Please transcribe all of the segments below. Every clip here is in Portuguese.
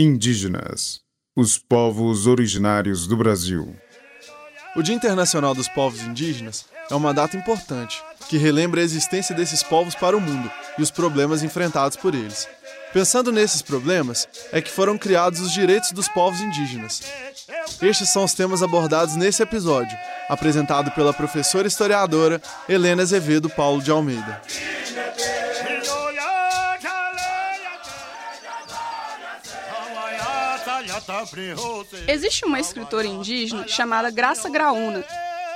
Indígenas, os povos originários do Brasil. O Dia Internacional dos Povos Indígenas é uma data importante que relembra a existência desses povos para o mundo e os problemas enfrentados por eles. Pensando nesses problemas, é que foram criados os direitos dos povos indígenas. Estes são os temas abordados nesse episódio, apresentado pela professora historiadora Helena Azevedo Paulo de Almeida. Existe uma escritora indígena chamada Graça Graúna.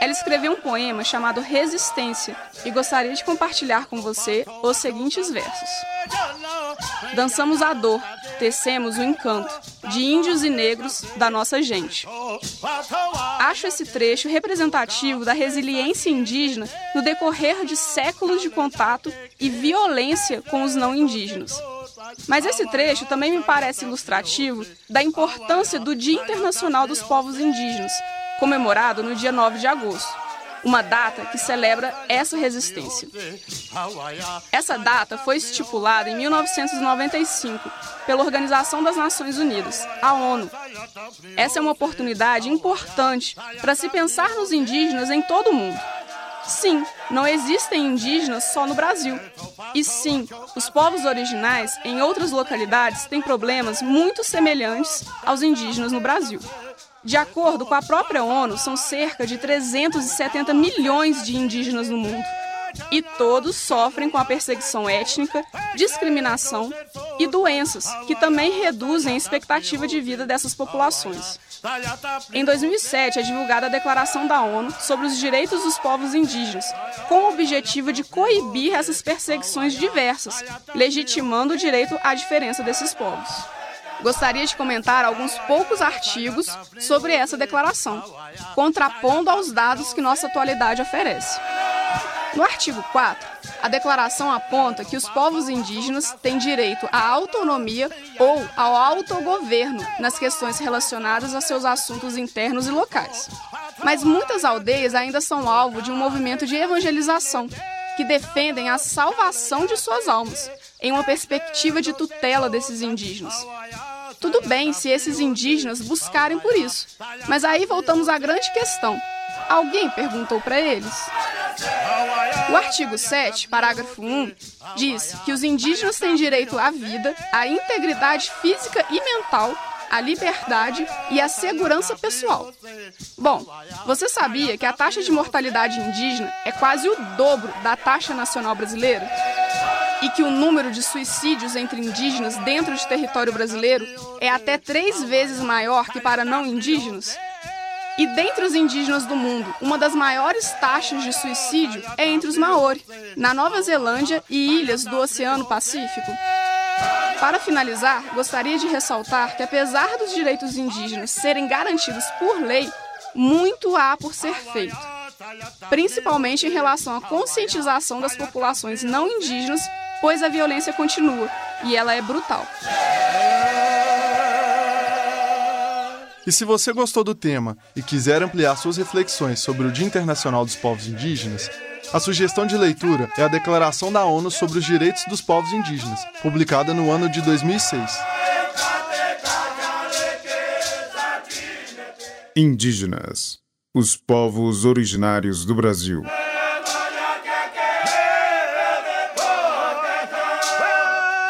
Ela escreveu um poema chamado Resistência e gostaria de compartilhar com você os seguintes versos. Dançamos a dor, tecemos o encanto de índios e negros da nossa gente. Acho esse trecho representativo da resiliência indígena no decorrer de séculos de contato e violência com os não indígenas. Mas esse trecho também me parece ilustrativo da importância do Dia Internacional dos Povos Indígenas, comemorado no dia 9 de agosto, uma data que celebra essa resistência. Essa data foi estipulada em 1995 pela Organização das Nações Unidas, a ONU. Essa é uma oportunidade importante para se pensar nos indígenas em todo o mundo. Sim, não existem indígenas só no Brasil. E sim, os povos originais em outras localidades têm problemas muito semelhantes aos indígenas no Brasil. De acordo com a própria ONU, são cerca de 370 milhões de indígenas no mundo. E todos sofrem com a perseguição étnica, discriminação e doenças, que também reduzem a expectativa de vida dessas populações. Em 2007 é divulgada a Declaração da ONU sobre os Direitos dos Povos Indígenas, com o objetivo de coibir essas perseguições diversas, legitimando o direito à diferença desses povos. Gostaria de comentar alguns poucos artigos sobre essa declaração, contrapondo aos dados que nossa atualidade oferece. No artigo 4, a declaração aponta que os povos indígenas têm direito à autonomia ou ao autogoverno nas questões relacionadas a seus assuntos internos e locais. Mas muitas aldeias ainda são alvo de um movimento de evangelização que defendem a salvação de suas almas, em uma perspectiva de tutela desses indígenas. Tudo bem se esses indígenas buscarem por isso, mas aí voltamos à grande questão: alguém perguntou para eles? O artigo 7, parágrafo 1, diz que os indígenas têm direito à vida, à integridade física e mental, à liberdade e à segurança pessoal. Bom, você sabia que a taxa de mortalidade indígena é quase o dobro da taxa nacional brasileira? E que o número de suicídios entre indígenas dentro de território brasileiro é até três vezes maior que para não indígenas? E dentre os indígenas do mundo, uma das maiores taxas de suicídio é entre os Maori, na Nova Zelândia e ilhas do Oceano Pacífico. Para finalizar, gostaria de ressaltar que, apesar dos direitos indígenas serem garantidos por lei, muito há por ser feito, principalmente em relação à conscientização das populações não indígenas, pois a violência continua e ela é brutal. E se você gostou do tema e quiser ampliar suas reflexões sobre o Dia Internacional dos Povos Indígenas, a sugestão de leitura é a Declaração da ONU sobre os Direitos dos Povos Indígenas, publicada no ano de 2006. Indígenas, os povos originários do Brasil.